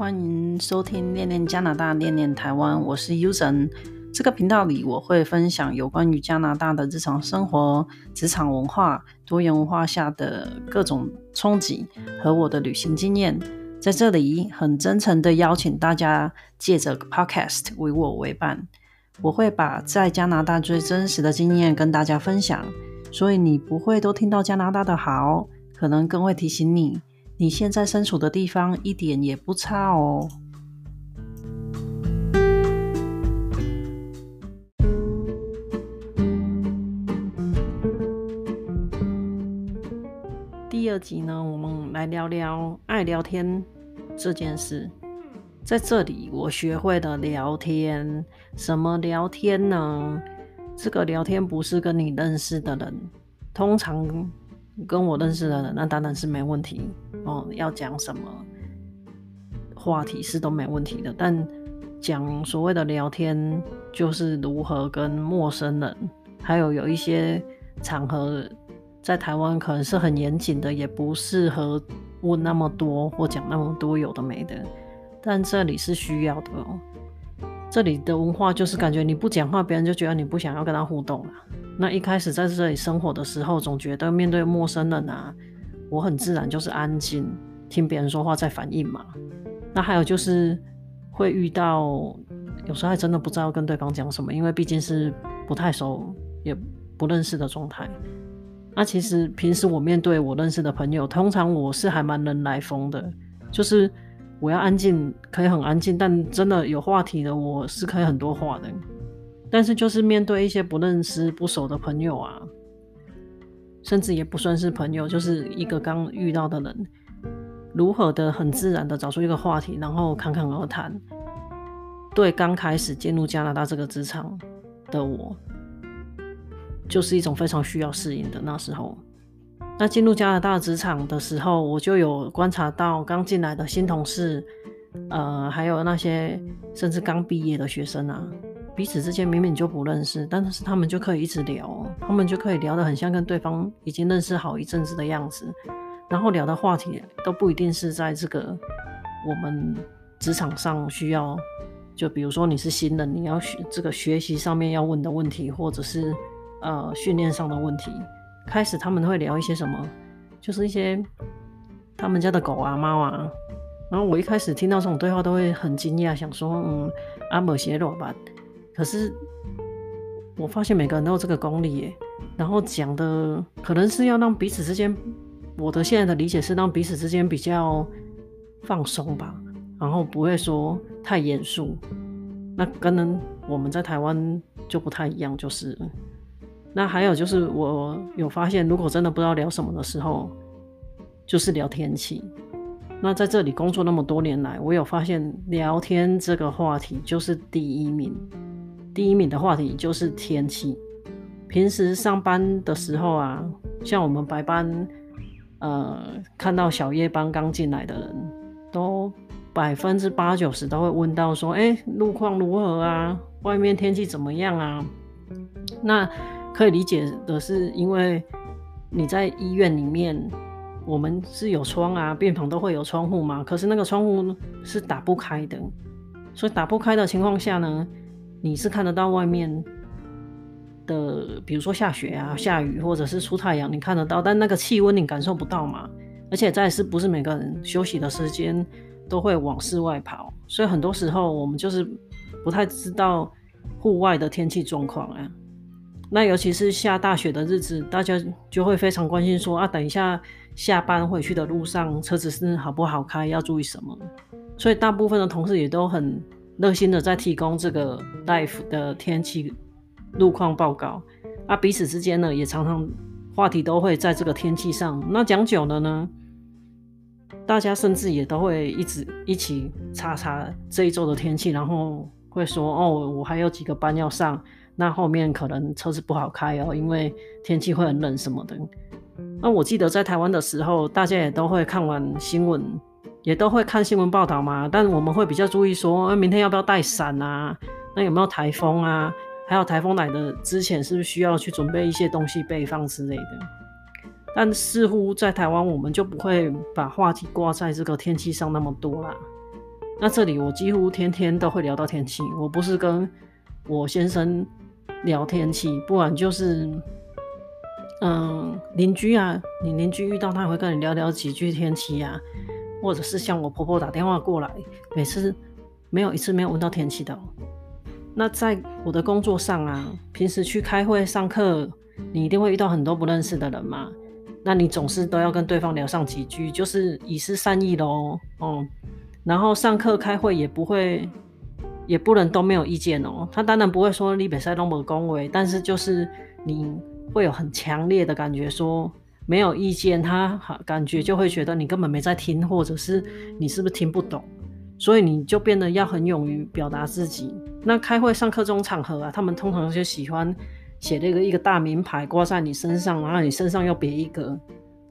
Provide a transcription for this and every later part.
欢迎收听《恋恋加拿大，恋恋台湾》，我是 Usen。这个频道里我会分享有关于加拿大的日常生活、职场文化、多元文化下的各种冲击和我的旅行经验。在这里，很真诚的邀请大家借着 Podcast 为我为伴。我会把在加拿大最真实的经验跟大家分享，所以你不会都听到加拿大的好，可能更会提醒你，你现在身处的地方一点也不差哦。第二集呢，我们来聊聊爱聊天这件事。在这里，我学会了聊天。什么聊天呢？这个聊天不是跟你认识的人，通常跟我认识的人，那当然是没问题哦。要讲什么话题是都没问题的。但讲所谓的聊天，就是如何跟陌生人，还有有一些场合。在台湾可能是很严谨的，也不适合问那么多或讲那么多有的没的，但这里是需要的哦。这里的文化就是感觉你不讲话，别人就觉得你不想要跟他互动了。那一开始在这里生活的时候，总觉得面对陌生人啊，我很自然就是安静听别人说话再反应嘛。那还有就是会遇到有时候还真的不知道跟对方讲什么，因为毕竟是不太熟也不认识的状态。那其实平时我面对我认识的朋友，通常我是还蛮人来疯的，就是我要安静，可以很安静，但真的有话题的，我是可以很多话的。但是就是面对一些不认识、不熟的朋友啊，甚至也不算是朋友，就是一个刚遇到的人，如何的很自然的找出一个话题，然后侃侃而谈，对刚开始进入加拿大这个职场的我。就是一种非常需要适应的那时候。那进入加拿大职场的时候，我就有观察到刚进来的新同事，呃，还有那些甚至刚毕业的学生啊，彼此之间明明就不认识，但是他们就可以一直聊，他们就可以聊得很像跟对方已经认识好一阵子的样子，然后聊的话题都不一定是在这个我们职场上需要，就比如说你是新人，你要学这个学习上面要问的问题，或者是。呃，训练上的问题，开始他们会聊一些什么，就是一些他们家的狗啊、猫啊。然后我一开始听到这种对话，都会很惊讶，想说，嗯，阿姆鞋罗吧。可是我发现每个人都有这个功力耶。然后讲的可能是要让彼此之间，我的现在的理解是让彼此之间比较放松吧，然后不会说太严肃。那跟我们在台湾就不太一样，就是。那还有就是，我有发现，如果真的不知道聊什么的时候，就是聊天气。那在这里工作那么多年来，我有发现，聊天这个话题就是第一名，第一名的话题就是天气。平时上班的时候啊，像我们白班，呃，看到小夜班刚进来的人，都百分之八九十都会问到说：“哎，路况如何啊？外面天气怎么样啊？”那可以理解的是，因为你在医院里面，我们是有窗啊，病房都会有窗户嘛。可是那个窗户是打不开的，所以打不开的情况下呢，你是看得到外面的，比如说下雪啊、下雨，或者是出太阳，你看得到，但那个气温你感受不到嘛。而且再是不是每个人休息的时间都会往室外跑，所以很多时候我们就是不太知道户外的天气状况啊。那尤其是下大雪的日子，大家就会非常关心说啊，等一下下班回去的路上，车子是好不好开，要注意什么？所以大部分的同事也都很热心的在提供这个 live 的天气路况报告。啊，彼此之间呢，也常常话题都会在这个天气上。那讲久了呢，大家甚至也都会一直一起查查这一周的天气，然后会说哦，我还有几个班要上。那后面可能车子不好开哦，因为天气会很冷什么的。那我记得在台湾的时候，大家也都会看完新闻，也都会看新闻报道嘛。但我们会比较注意说，明天要不要带伞啊？那有没有台风啊？还有台风来的之前，是不是需要去准备一些东西备放之类的？但似乎在台湾，我们就不会把话题挂在这个天气上那么多啦。那这里我几乎天天都会聊到天气，我不是跟我先生聊天气，不然就是嗯邻居啊，你邻居遇到他会跟你聊聊几句天气啊，或者是像我婆婆打电话过来，每次没有一次没有问到天气的。那在我的工作上啊，平时去开会上课，你一定会遇到很多不认识的人嘛，那你总是都要跟对方聊上几句，就是以示善意喽，哦。然后上课开会也不会，也不能都没有意见哦。他当然不会说你别塞东北恭维，但是就是你会有很强烈的感觉说没有意见，他感觉就会觉得你根本没在听，或者是你是不是听不懂，所以你就变得要很勇于表达自己。那开会上课这种场合啊，他们通常就喜欢写这个一个大名牌挂在你身上，然后你身上又别一个。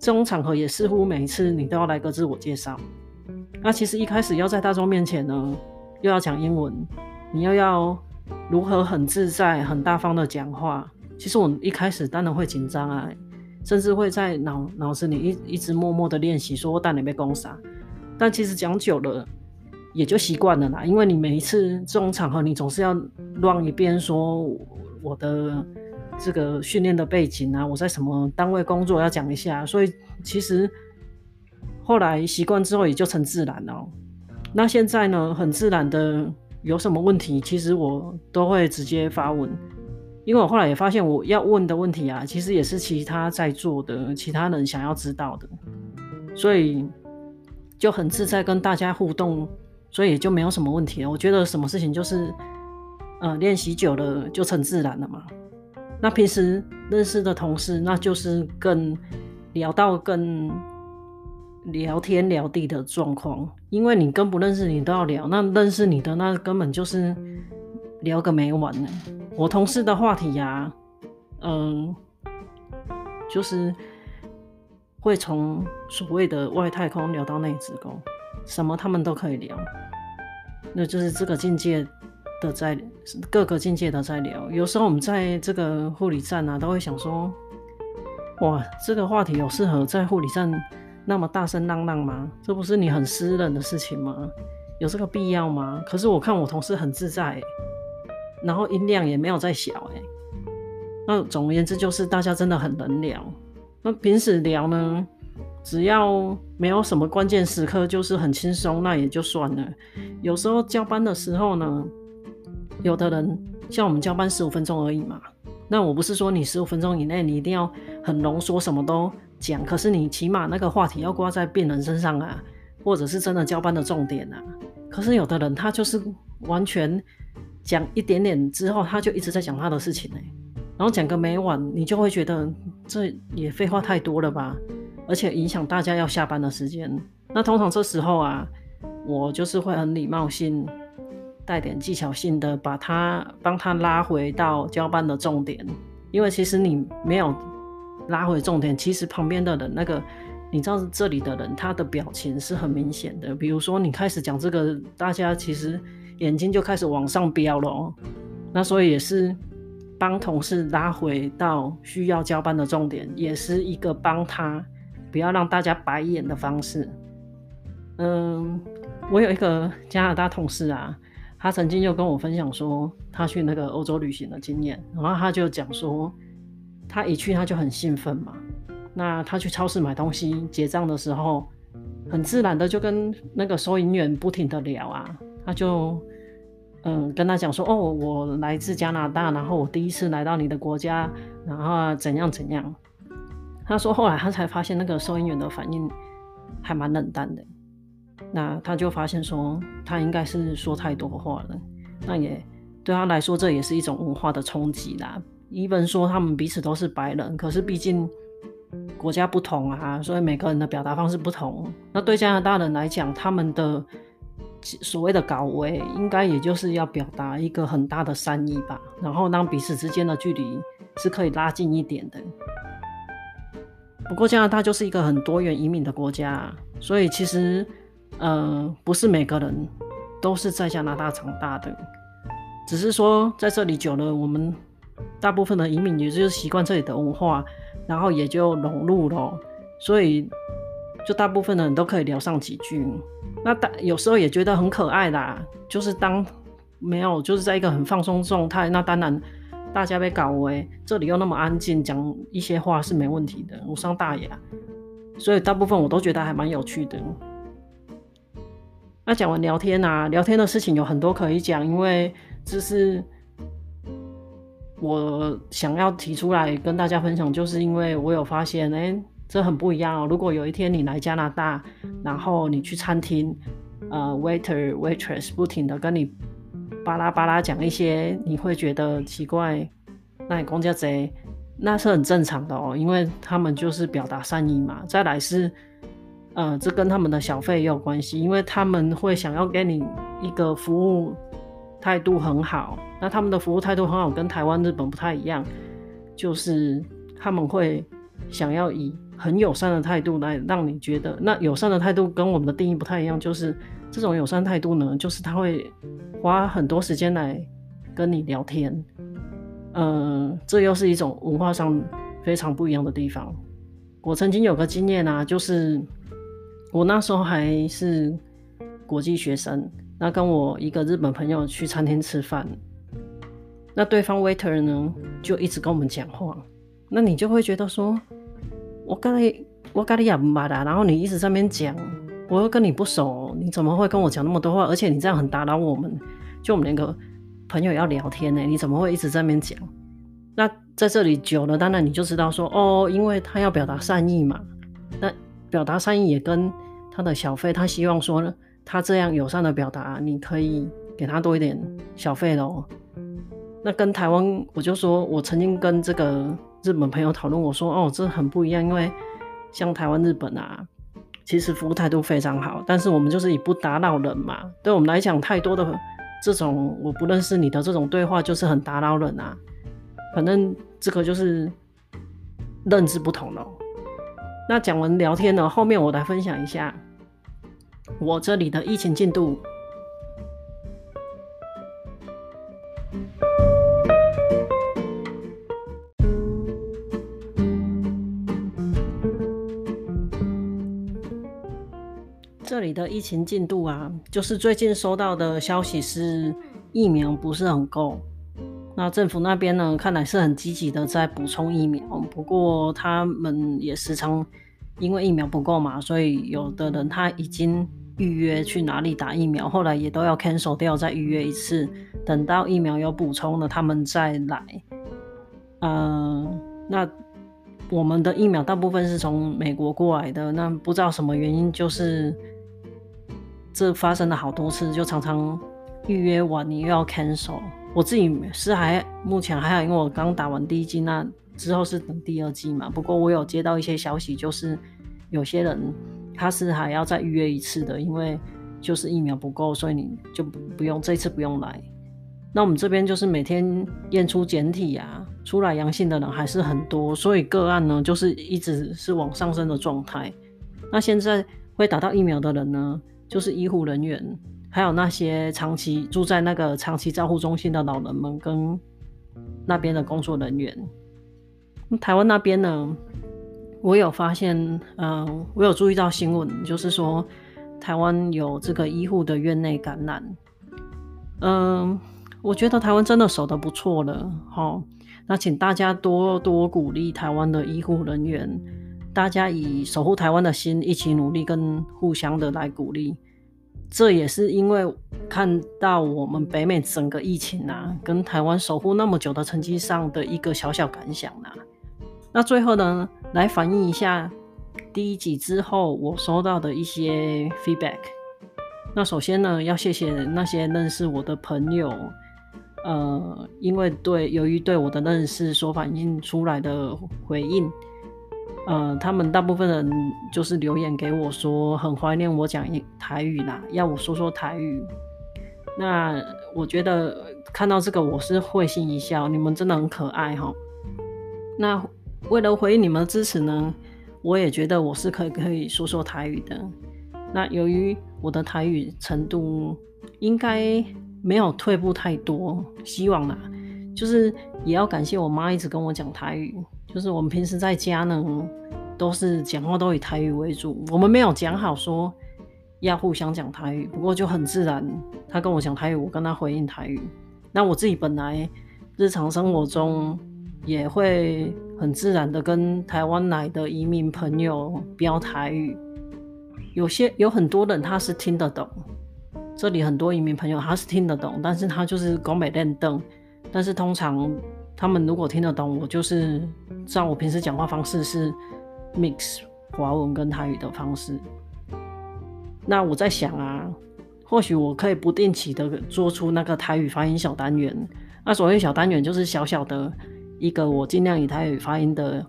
这种场合也似乎每一次你都要来个自我介绍。那其实一开始要在大众面前呢，又要讲英文，你又要如何很自在、很大方的讲话？其实我一开始当然会紧张啊，甚至会在脑脑子里一一直默默的练习，说我等下被攻杀。但其实讲久了也就习惯了啦，因为你每一次这种场合，你总是要乱一遍，说我的这个训练的背景啊，我在什么单位工作要讲一下，所以其实。后来习惯之后也就成自然了。那现在呢，很自然的有什么问题，其实我都会直接发问，因为我后来也发现我要问的问题啊，其实也是其他在座的其他人想要知道的，所以就很自在跟大家互动，所以也就没有什么问题了。我觉得什么事情就是，呃，练习久了就成自然了嘛。那平时认识的同事，那就是更聊到更。聊天聊地的状况，因为你跟不认识你都要聊，那认识你的那根本就是聊个没完呢。我同事的话题呀、嗯，就是会从所谓的外太空聊到内子宫，什么他们都可以聊。那就是这个境界的在各个境界的在聊。有时候我们在这个护理站啊，都会想说，哇，这个话题有适合在护理站。那么大声嚷嚷吗？这不是你很私人的事情吗？有这个必要吗？可是我看我同事很自在，然后音量也没有在小欸。那总而言之，就是大家真的很能聊。那平时聊呢，只要没有什么关键时刻，就是很轻松，那也就算了。有时候交班的时候呢，有的人像我们交班十五分钟而已嘛。那我不是说你十五分钟以内你一定要很浓缩，什么都。讲，可是你起码那个话题要挂在病人身上啊，或者是真的交班的重点啊。可是有的人他就是完全讲一点点之后，他就一直在讲他的事情呢，然后讲个没完，你就会觉得这也废话太多了吧，而且影响大家要下班的时间。那通常这时候啊，我就是会很礼貌性带点技巧性的把他帮他拉回到交班的重点，因为其实你没有。拉回重点，其实旁边的人，那个你知道这里的人，他的表情是很明显的。比如说你开始讲这个，大家其实眼睛就开始往上飙了喔。那所以也是帮同事拉回到需要交班的重点，也是一个帮他不要让大家白眼的方式。嗯，我有一个加拿大同事啊，他曾经就跟我分享说，他去那个欧洲旅行的经验，然后他就讲说。他一去他就很兴奋嘛，那他去超市买东西结账的时候，很自然的就跟那个收银员不停的聊啊，他就嗯跟他讲说，哦，我来自加拿大，然后我第一次来到你的国家，然后怎样怎样。他说后来他才发现那个收银员的反应还蛮冷淡的，那他就发现说他应该是说太多话了，那也对他来说这也是一种文化的冲击啦。伊文说他们彼此都是白人，可是毕竟国家不同啊，所以每个人的表达方式不同。那对加拿大人来讲，他们的所谓的高危，应该也就是要表达一个很大的善意吧，然后让彼此之间的距离是可以拉近一点的。不过加拿大就是一个很多元移民的国家，所以其实呃，不是每个人都是在加拿大长大的，只是说在这里久了，我们。大部分的移民也就是习惯这里的文化，然后也就融入了，所以就大部分的人都可以聊上几句。那大有时候也觉得很可爱啦，就是当没有就是在一个很放松状态，那当然大家被搞为这里又那么安静，讲一些话是没问题的，无伤大雅。所以大部分我都觉得还蛮有趣的。那讲完聊天啊，聊天的事情有很多可以讲，因为这是我想要提出来跟大家分享，就是因为我有发现，哎、这很不一样哦。如果有一天你来加拿大，然后你去餐厅，呃，waiter waitress 不停的跟你巴拉巴拉讲一些，你会觉得奇怪，那你公家贼。那是很正常的哦，因为他们就是表达善意嘛。再来是，呃，这跟他们的小费也有关系，因为他们会想要给你一个服务态度很好。那他们的服务态度很好，跟台湾、日本不太一样，就是他们会想要以很友善的态度来让你觉得，那友善的态度跟我们的定义不太一样，就是这种友善态度呢，就是他会花很多时间来跟你聊天。嗯、呃，这又是一种文化上非常不一样的地方。我曾经有个经验啊，就是我那时候还是国际学生，那跟我一个日本朋友去餐厅吃饭，那对方 waiter 呢就一直跟我们讲话，那你就会觉得说，我跟你我跟你也不马达，然后你一直在那边讲，我又跟你不熟，你怎么会跟我讲那么多话？而且你这样很打扰我们，就我们两个。朋友要聊天呢，你怎么会一直在那边讲？那在这里久了，当然你就知道说哦，因为他要表达善意嘛。那表达善意也跟他的小费，他希望说呢，他这样友善的表达，你可以给他多一点小费喽。那跟台湾，我就说我曾经跟这个日本朋友讨论，我说哦，这很不一样，因为像台湾、日本啊，其实服务态度非常好，但是我们就是以不打扰人嘛，对我们来讲，太多的。这种我不认识你的这种对话就是很打扰人啊，反正这个就是认知不同了。那讲完聊天呢，后面我来分享一下我这里的疫情进度。这里的疫情进度啊，就是最近收到的消息是疫苗不是很够。那政府那边呢，看来是很积极的在补充疫苗，不过他们也时常因为疫苗不够嘛，所以有的人他已经预约去哪里打疫苗，后来也都要 cancel 掉，再预约一次，等到疫苗有补充了，他们再来。嗯、那我们的疫苗大部分是从美国过来的，那不知道什么原因就是。这发生了好多次，就常常预约完你又要 cancel。我自己是还目前还好，因为我刚打完第一剂，那之后是等第二剂嘛。不过我有接到一些消息，就是有些人他是还要再预约一次的，因为就是疫苗不够，所以你就不用这次不用来。那我们这边就是每天验出检体啊，出来阳性的人还是很多，所以个案呢就是一直是往上升的状态。那现在会打到疫苗的人呢？就是医护人员，还有那些长期住在那个长期照护中心的老人们，跟那边的工作人员。台湾那边呢，我有发现，嗯、我有注意到新闻，就是说台湾有这个医护的院内感染。嗯、我觉得台湾真的守得不错了，好。那请大家多多鼓励台湾的医护人员。大家以守护台湾的心一起努力，跟互相的来鼓励。这也是因为看到我们北美整个疫情啊，跟台湾守护那么久的成绩上的一个小小感想啊。那最后呢，来反映一下第一集之后我收到的一些 feedback。那首先呢，要谢谢那些认识我的朋友，呃，因为对由于对我的认识所反映出来的回应。呃，他们大部分人就是留言给我说，很怀念我讲台语啦，要我说说台语。那我觉得看到这个我是会心一笑，你们真的很可爱哈。那为了回应你们的支持呢，我也觉得我是可以可以说说台语的。那由于我的台语程度应该没有退步太多，希望啦，就是也要感谢我妈一直跟我讲台语。就是我们平时在家呢，都是讲话都以台语为主。我们没有讲好说要互相讲台语，不过就很自然，她跟我讲台语，我跟她回应台语。那我自己本来日常生活中也会很自然的跟台湾来的移民朋友飙台语。有些有很多人他是听得懂，这里很多移民朋友他是听得懂，但是他就是讲袂练转。但是通常他们如果听得懂，我就是照我平时讲话方式是 mix 华文跟台语的方式。那我在想啊，或许我可以不定期的做出那个台语发音小单元。那所谓小单元就是小小的一个，我尽量以台语发音的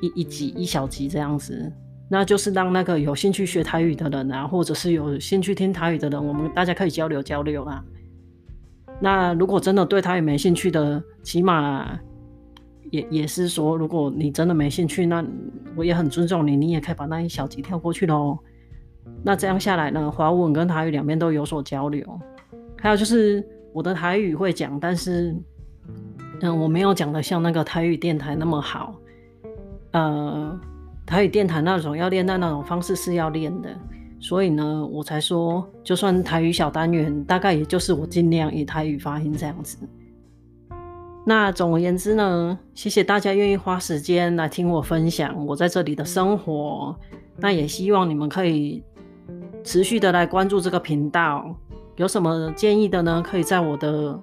一一集一小集这样子。那就是让那个有兴趣学台语的人啊，或者是有兴趣听台语的人，我们大家可以交流交流啊。那如果真的对台语没兴趣的，起码也也是说，如果你真的没兴趣，那我也很尊重你，你也可以把那一小集跳过去喽。那这样下来呢，华文跟台语两边都有所交流。还有就是我的台语会讲，但是嗯，我没有讲的像那个台语电台那么好，呃。台语电台那种要练的那种方式是要练的，所以呢，我才说，就算台语小单元，大概也就是我尽量以台语发音这样子。那总而言之呢，谢谢大家愿意花时间来听我分享我在这里的生活。那也希望你们可以持续的来关注这个频道。有什么建议的呢？可以在我的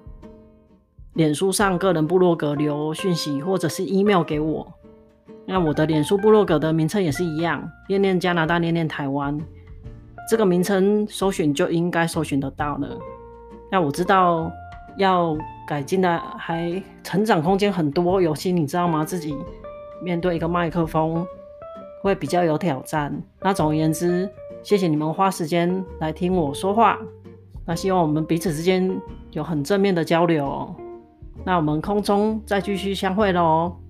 脸书上个人部落格留讯息，或者是 email 给我。那我的脸书部落格的名称也是一样，念念加拿大，念念台湾，这个名称搜寻就应该搜寻得到了。那我知道要改进的还成长空间很多，尤其你知道吗？自己面对一个麦克风会比较有挑战。那总而言之，谢谢你们花时间来听我说话。那希望我们彼此之间有很正面的交流。那我们空中再继续相会喽。